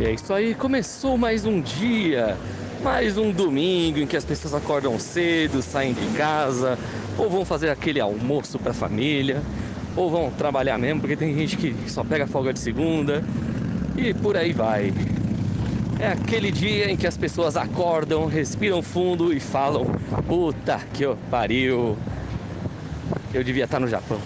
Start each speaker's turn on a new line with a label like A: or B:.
A: E é isso aí, começou mais um dia, mais um domingo em que as pessoas acordam cedo, saem de casa, ou vão fazer aquele almoço para a família, ou vão trabalhar mesmo, porque tem gente que só pega folga de segunda e por aí vai. É aquele dia em que as pessoas acordam, respiram fundo e falam: Puta que pariu, eu devia estar no Japão.